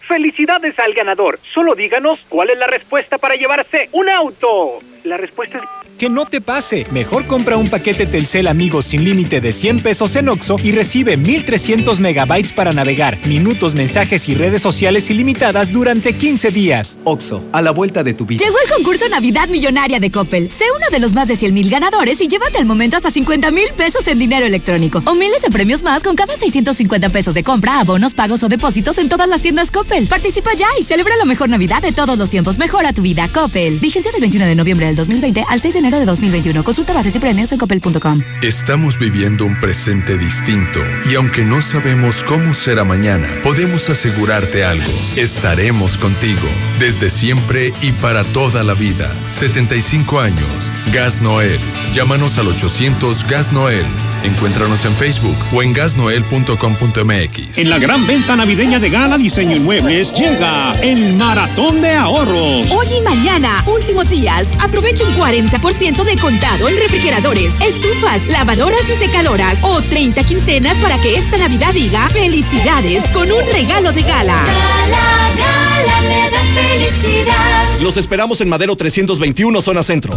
¡Felicidades al ganador! Solo díganos cuál es la respuesta para llevarse un auto. La respuesta es... Que no te pase. Mejor compra un paquete Telcel Amigos sin límite de 100 pesos en Oxo y recibe 1300 megabytes para navegar, minutos, mensajes y redes sociales ilimitadas durante 15 días. Oxo, a la vuelta de tu vida. Llegó el concurso Navidad Millonaria de Coppel. Sé uno de los más de 100 mil ganadores y llévate al momento hasta 50 mil pesos en dinero electrónico o miles de premios más con cada 650 pesos de compra, abonos, pagos o depósitos en todas las tiendas Coppel. Participa ya y celebra la mejor Navidad de todos los tiempos. Mejora tu vida, Coppel. Vigencia del 21 de noviembre del 2020 al 6 de enero de 2021. Consulta bases y premios en coppel.com. Estamos viviendo un presente distinto y aunque no sabemos cómo será mañana, podemos asegurarte algo. Estaremos contigo desde siempre y para toda la vida. 75 años. Gas Noel. Llámanos al 800 Gas Noel. Encuéntranos en Facebook o en gasnoel.com.mx. En la gran venta navideña de Gala Diseño Inmuebles llega el maratón de ahorros. Hoy y mañana, últimos días, aprovecha un 40% de contado en refrigeradores, estufas, lavadoras y secadoras o 30 quincenas para que esta Navidad diga felicidades con un regalo de gala. Gala, gala, le da felicidad. Los esperamos en Madero 321, zona centro.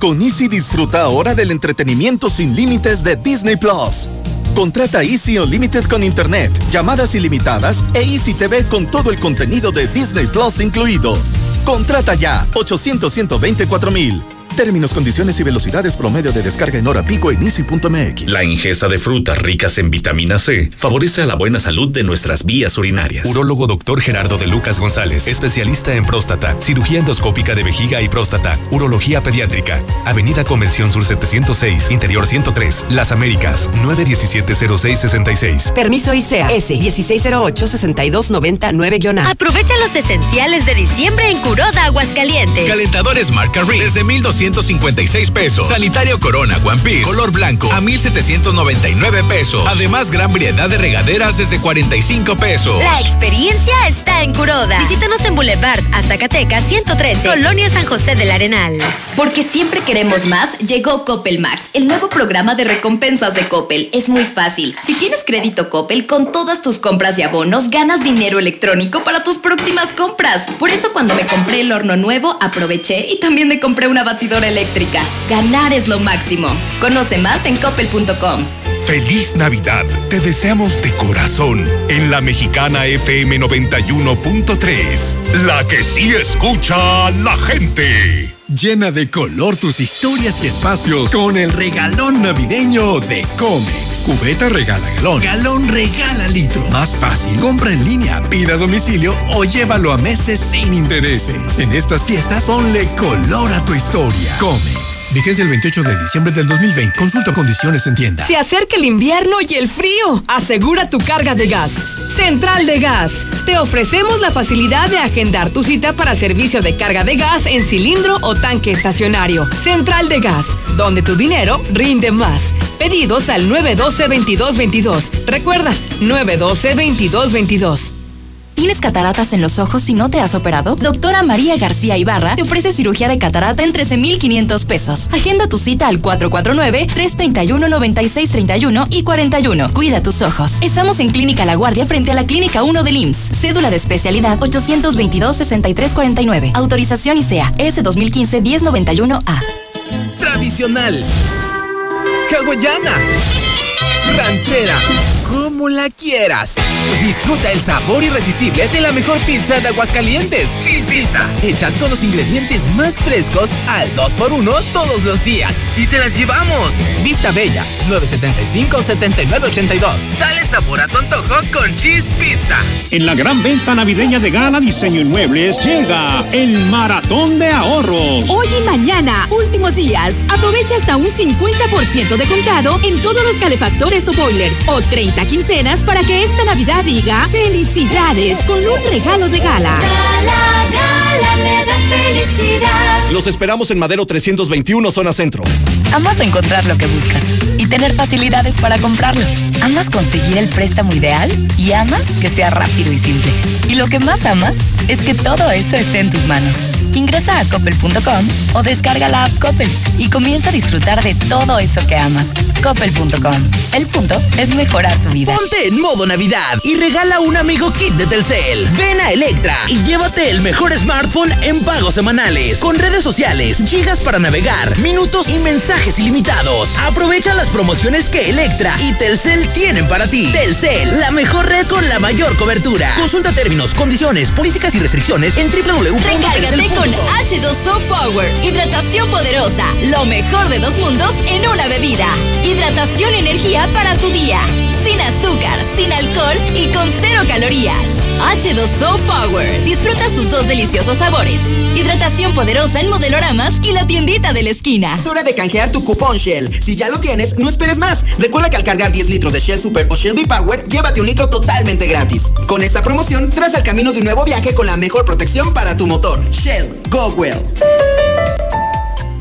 Con Easy disfruta ahora del entretenimiento sin límites de Disney Plus. Contrata Easy Unlimited con Internet, llamadas ilimitadas e Easy TV con todo el contenido de Disney Plus incluido. Contrata ya 800 124 mil. Términos, condiciones y velocidades promedio de descarga en hora pico en easy.mx. La ingesta de frutas ricas en vitamina C favorece a la buena salud de nuestras vías urinarias. Urólogo doctor Gerardo de Lucas González, especialista en próstata, cirugía endoscópica de vejiga y próstata, urología pediátrica. Avenida Convención Sur 706, Interior 103, Las Américas, 917-0666. Permiso ICEA S 1608-6299-A. Aprovecha los esenciales de diciembre en Curoda, Aguascalientes. Calentadores marca Ring desde 1256 pesos. Sanitario Corona One Piece color blanco a 1799 pesos. Además, gran variedad de regaderas desde 45 pesos. La experiencia está en Curoda. Visítanos en Boulevard a Zacatecas 113, Colonia San José del Arenal. Porque siempre queremos más, llegó Coppel Max, el nuevo programa de recompensas de Coppel. Es muy fácil. Si tienes crédito Coppel, con todas tus compras y abonos, ganas dinero electrónico para tus próximas compras. Por eso cuando me compré el horno nuevo, aproveché y también me compré una batidora eléctrica. Ganar es lo máximo. Conoce más en coppel.com. Feliz Navidad. Te deseamos de corazón en la mexicana FM 91.3. La que sí escucha a la gente. Llena de color tus historias y espacios con el regalón navideño de Comex. Cubeta regala galón. Galón regala litro. Más fácil. Compra en línea, pida a domicilio o llévalo a meses sin intereses. En estas fiestas, ponle color a tu historia. Comex. Vigencia el 28 de diciembre del 2020. Consulta condiciones en tienda. Se acerca el invierno y el frío. Asegura tu carga de gas. Central de Gas. Te ofrecemos la facilidad de agendar tu cita para servicio de carga de gas en cilindro o tanque estacionario. Central de Gas, donde tu dinero rinde más. Pedidos al 912-2222. Recuerda, 912-2222. ¿Tienes cataratas en los ojos si no te has operado? Doctora María García Ibarra te ofrece cirugía de catarata en 13,500 pesos. Agenda tu cita al 449-331-9631 y 41. Cuida tus ojos. Estamos en Clínica La Guardia frente a la Clínica 1 del IMSS. Cédula de especialidad 822-6349. Autorización ICEA S 2015-1091A. Tradicional. Hawaiana. Ranchera como la quieras. Disfruta el sabor irresistible de la mejor pizza de Aguascalientes. Cheese Pizza. Hechas con los ingredientes más frescos al 2x1 todos los días. Y te las llevamos. Vista Bella, 975-7982. Dale sabor a tu antojo con Cheese Pizza. En la gran venta navideña de Gala Diseño Inmuebles llega el maratón de ahorros. Hoy y mañana, últimos días. Aprovecha hasta un 50% de contado en todos los calefactores o boilers o 30 quincenas para que esta Navidad diga felicidades con un regalo de gala. Gala, gala, le da felicidad. Los esperamos en Madero 321, zona centro. Amas encontrar lo que buscas y tener facilidades para comprarlo. Amas conseguir el préstamo ideal y amas que sea rápido y simple. Y lo que más amas es que todo eso esté en tus manos. Ingresa a coppel.com o descarga la app Coppel y comienza a disfrutar de todo eso que amas. Coppel.com. El punto es mejorar tu vida. Ponte en modo Navidad y regala un amigo kit de Telcel. Ven a Electra y llévate el mejor smartphone en pagos semanales. Con redes sociales, gigas para navegar, minutos y mensajes ilimitados. Aprovecha las promociones que Electra y Telcel tienen para ti. Telcel, la mejor red con la mayor cobertura. Consulta términos, condiciones, políticas y restricciones en Recárgate con www.telcel.com. H2O Power. Hidratación poderosa. Lo mejor de dos mundos en una bebida. Hidratación y energía para tu día. Sin azúcar, sin alcohol y con cero calorías. H2O Power. Disfruta sus dos deliciosos sabores. Hidratación poderosa en modeloramas y la tiendita de la esquina. Es hora de canjear tu cupón Shell. Si ya lo tienes, no esperes más. Recuerda que al cargar 10 litros de Shell Super o Shell V-Power, llévate un litro totalmente gratis. Con esta promoción, tras al camino de un nuevo viaje con la mejor protección para tu motor. Shell, go well.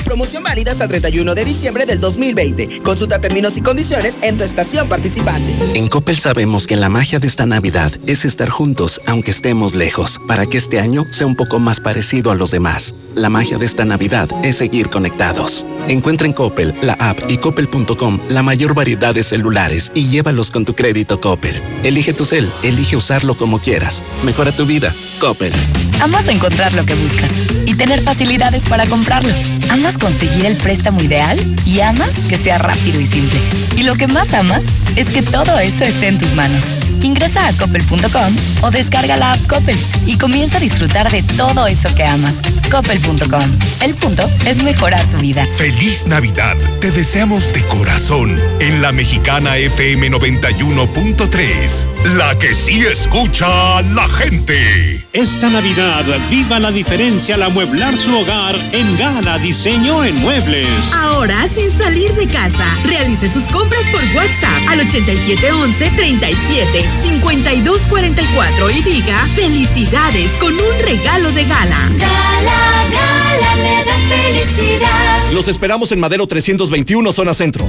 Promoción válida hasta el 31 de diciembre del 2020. Consulta términos y condiciones en tu estación participante. En Coppel sabemos que la magia de esta Navidad es estar juntos aunque estemos lejos, para que este año sea un poco más parecido a los demás. La magia de esta Navidad es seguir conectados. Encuentra en Coppel, la app y coppel.com la mayor variedad de celulares y llévalos con tu crédito Coppel. Elige tu cel, elige usarlo como quieras. Mejora tu vida. Coppel. Amas encontrar lo que buscas y tener facilidades para comprarlo. Amas conseguir el préstamo ideal y amas que sea rápido y simple. Y lo que más amas es que todo eso esté en tus manos. Ingresa a coppel.com o descarga la app Coppel y comienza a disfrutar de todo eso que amas. Coppel.com. El punto es mejorar tu vida. Feliz Navidad. Te deseamos de corazón en la mexicana FM 91.3. La que sí escucha a la gente. Esta Navidad, viva la diferencia al amueblar su hogar en Gala Diseño en Muebles. Ahora sin salir de casa. Realice sus compras por WhatsApp al 8711 37 5244 y diga felicidades con un regalo de gala. Gala, gala, le da felicidad. Los esperamos en Madero 321, zona centro.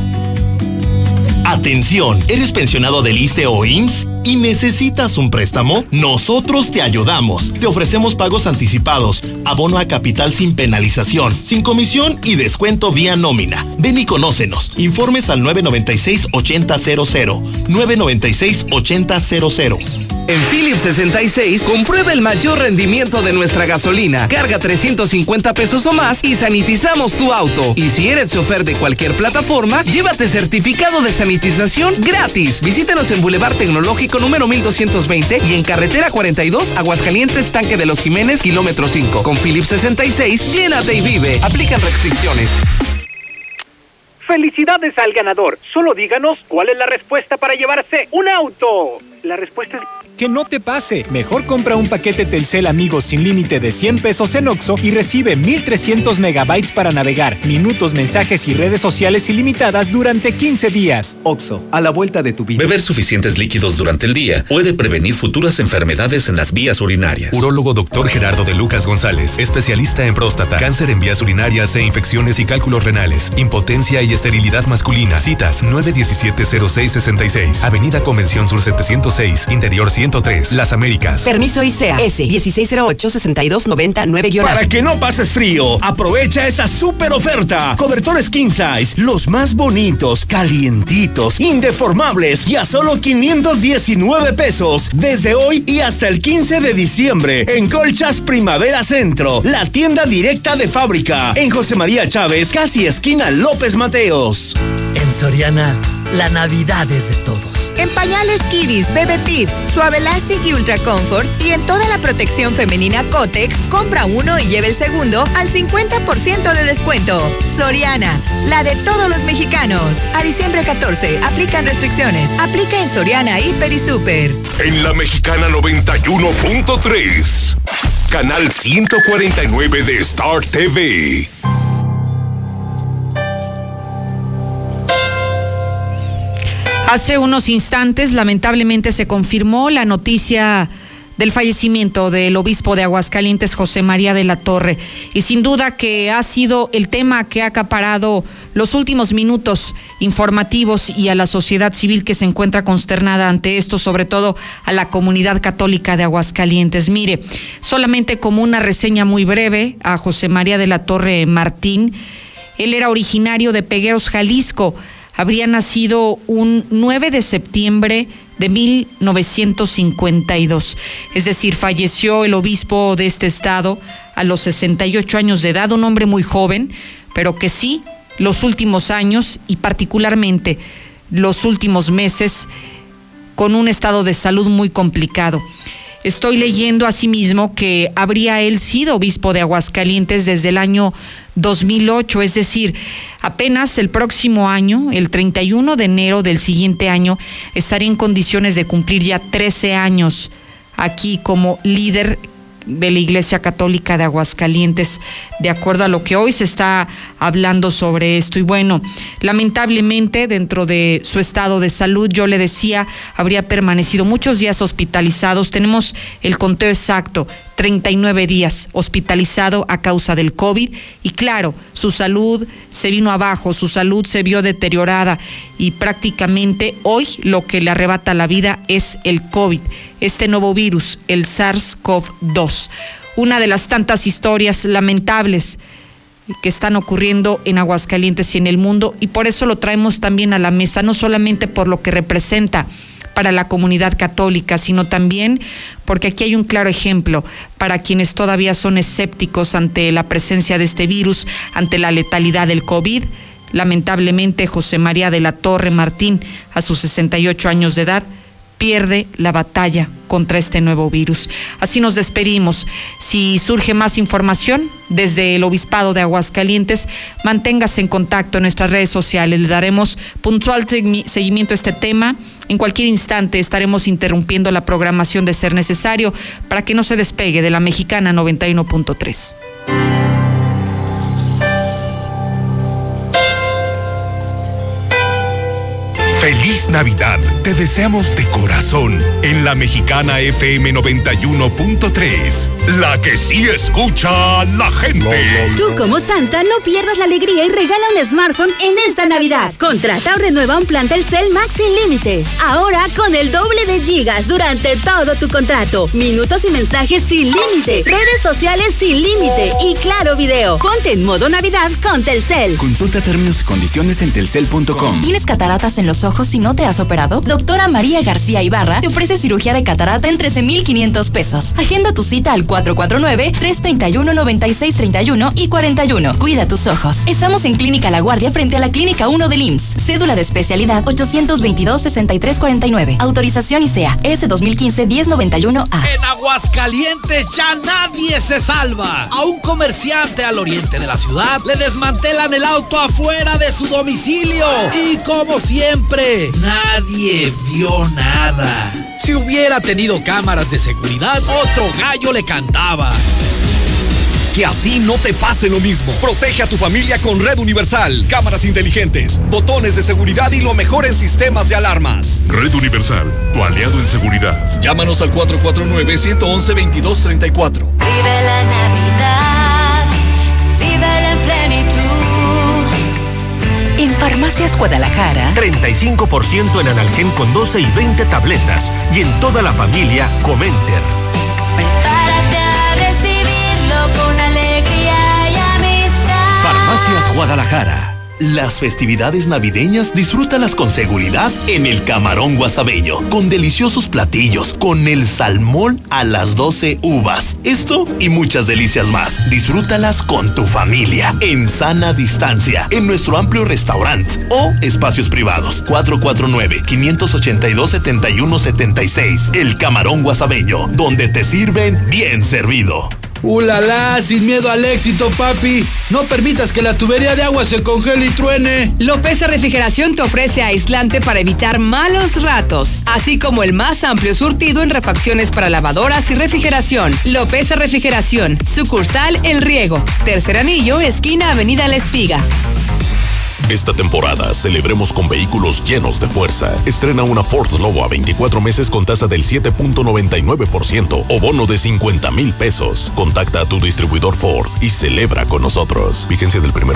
Atención, ¿eres pensionado del ISTE o IMSS y necesitas un préstamo? Nosotros te ayudamos. Te ofrecemos pagos anticipados, abono a capital sin penalización, sin comisión y descuento vía nómina. Ven y conócenos. Informes al 996-8000. 996-8000. En Philips 66, comprueba el mayor rendimiento de nuestra gasolina. Carga 350 pesos o más y sanitizamos tu auto. Y si eres chofer de cualquier plataforma, llévate certificado de sanitización gratis. Visítenos en Boulevard Tecnológico número 1220 y en Carretera 42, Aguascalientes, Tanque de los Jiménez, kilómetro 5. Con Philips 66, llénate y vive. Aplican restricciones. Felicidades al ganador. Solo díganos cuál es la respuesta para llevarse un auto. La respuesta es... Que no te pase. Mejor compra un paquete Telcel Amigos sin límite de 100 pesos en Oxo y recibe 1300 megabytes para navegar, minutos, mensajes y redes sociales ilimitadas durante 15 días. Oxo, a la vuelta de tu vida. Beber suficientes líquidos durante el día puede prevenir futuras enfermedades en las vías urinarias. Urólogo Dr. Gerardo de Lucas González, especialista en próstata, cáncer en vías urinarias e infecciones y cálculos renales, impotencia y esterilidad masculina. Citas 917-0666, Avenida Convención Sur 706, Interior 100 103. Las Américas. Permiso ICEA S 1608-6299 Para que no pases frío, aprovecha esta super oferta. Cobertores King Size, los más bonitos, calientitos, indeformables y a solo 519 pesos. Desde hoy y hasta el 15 de diciembre en Colchas Primavera Centro, la tienda directa de fábrica. En José María Chávez, casi esquina López Mateos. En Soriana, la Navidad es de todos. En pañales Kidis, Bebe Tips, Suave Elastic y Ultra Comfort y en toda la protección femenina Cotex, compra uno y lleve el segundo al 50% de descuento. Soriana, la de todos los mexicanos. A diciembre 14, aplican restricciones. Aplica en Soriana, Hiper y Super. En la Mexicana 91.3, canal 149 de Star TV. Hace unos instantes, lamentablemente, se confirmó la noticia del fallecimiento del obispo de Aguascalientes, José María de la Torre. Y sin duda que ha sido el tema que ha acaparado los últimos minutos informativos y a la sociedad civil que se encuentra consternada ante esto, sobre todo a la comunidad católica de Aguascalientes. Mire, solamente como una reseña muy breve a José María de la Torre Martín. Él era originario de Pegueros, Jalisco habría nacido un 9 de septiembre de 1952. Es decir, falleció el obispo de este estado a los 68 años de edad, un hombre muy joven, pero que sí, los últimos años y particularmente los últimos meses, con un estado de salud muy complicado. Estoy leyendo asimismo que habría él sido obispo de Aguascalientes desde el año 2008, es decir, apenas el próximo año, el 31 de enero del siguiente año, estaría en condiciones de cumplir ya 13 años aquí como líder de la Iglesia Católica de Aguascalientes, de acuerdo a lo que hoy se está hablando sobre esto. Y bueno, lamentablemente dentro de su estado de salud, yo le decía, habría permanecido muchos días hospitalizados. Tenemos el conteo exacto, 39 días hospitalizado a causa del COVID y claro, su salud se vino abajo, su salud se vio deteriorada y prácticamente hoy lo que le arrebata la vida es el COVID, este nuevo virus, el SARS-CoV-2. Una de las tantas historias lamentables que están ocurriendo en Aguascalientes y en el mundo y por eso lo traemos también a la mesa, no solamente por lo que representa, para la comunidad católica, sino también porque aquí hay un claro ejemplo para quienes todavía son escépticos ante la presencia de este virus, ante la letalidad del COVID. Lamentablemente, José María de la Torre Martín, a sus 68 años de edad, pierde la batalla contra este nuevo virus. Así nos despedimos. Si surge más información desde el Obispado de Aguascalientes, manténgase en contacto en nuestras redes sociales. Le daremos puntual seguimiento a este tema. En cualquier instante estaremos interrumpiendo la programación de ser necesario para que no se despegue de la mexicana 91.3. Feliz Navidad. Te deseamos de corazón en la mexicana FM 91.3. La que sí escucha a la gente. Tú como Santa no pierdas la alegría y regala un smartphone en esta Navidad. Contrata o renueva un plan Telcel Max sin límite. Ahora con el doble de gigas durante todo tu contrato. Minutos y mensajes sin límite. Redes sociales sin límite. Y claro video. Ponte en modo Navidad con Telcel. Consulta términos y condiciones en telcel.com. ¿Tienes cataratas en los ojos? Si no te has operado? Doctora María García Ibarra te ofrece cirugía de catarata en 13,500 pesos. Agenda tu cita al 449-331-9631 y 41. Cuida tus ojos. Estamos en Clínica La Guardia frente a la Clínica 1 del IMSS. Cédula de especialidad 822-6349. Autorización ICEA S 2015-1091A. En Aguascalientes ya nadie se salva. A un comerciante al oriente de la ciudad le desmantelan el auto afuera de su domicilio. Y como siempre, nadie vio nada. Si hubiera tenido cámaras de seguridad, otro gallo le cantaba. Que a ti no te pase lo mismo. Protege a tu familia con Red Universal, cámaras inteligentes, botones de seguridad y lo mejor en sistemas de alarmas. Red Universal, tu aliado en seguridad. Llámanos al 449-111-2234. Vive la Navidad, En Farmacia Farmacias Guadalajara. 35% en Analgen con 12 y 20 tabletas. Y en toda la familia, Comenter. Prepárate a recibirlo con alegría y amistad. Farmacias Guadalajara. Las festividades navideñas disfrútalas con seguridad en el Camarón Guasabeño, con deliciosos platillos, con el salmón a las 12 uvas. Esto y muchas delicias más. Disfrútalas con tu familia, en sana distancia, en nuestro amplio restaurante o espacios privados. 449-582-7176. El Camarón Guasabeño, donde te sirven bien servido. ¡Ulala! Sin miedo al éxito, papi. No permitas que la tubería de agua se congele y truene. López Refrigeración te ofrece aislante para evitar malos ratos, así como el más amplio surtido en refacciones para lavadoras y refrigeración. López Refrigeración, sucursal El Riego, tercer anillo, esquina Avenida La Espiga. Esta temporada celebremos con vehículos llenos de fuerza. Estrena una Ford Lobo a 24 meses con tasa del 7.99% o bono de 50 mil pesos. Contacta a tu distribuidor Ford y celebra con nosotros. Vigencia del primero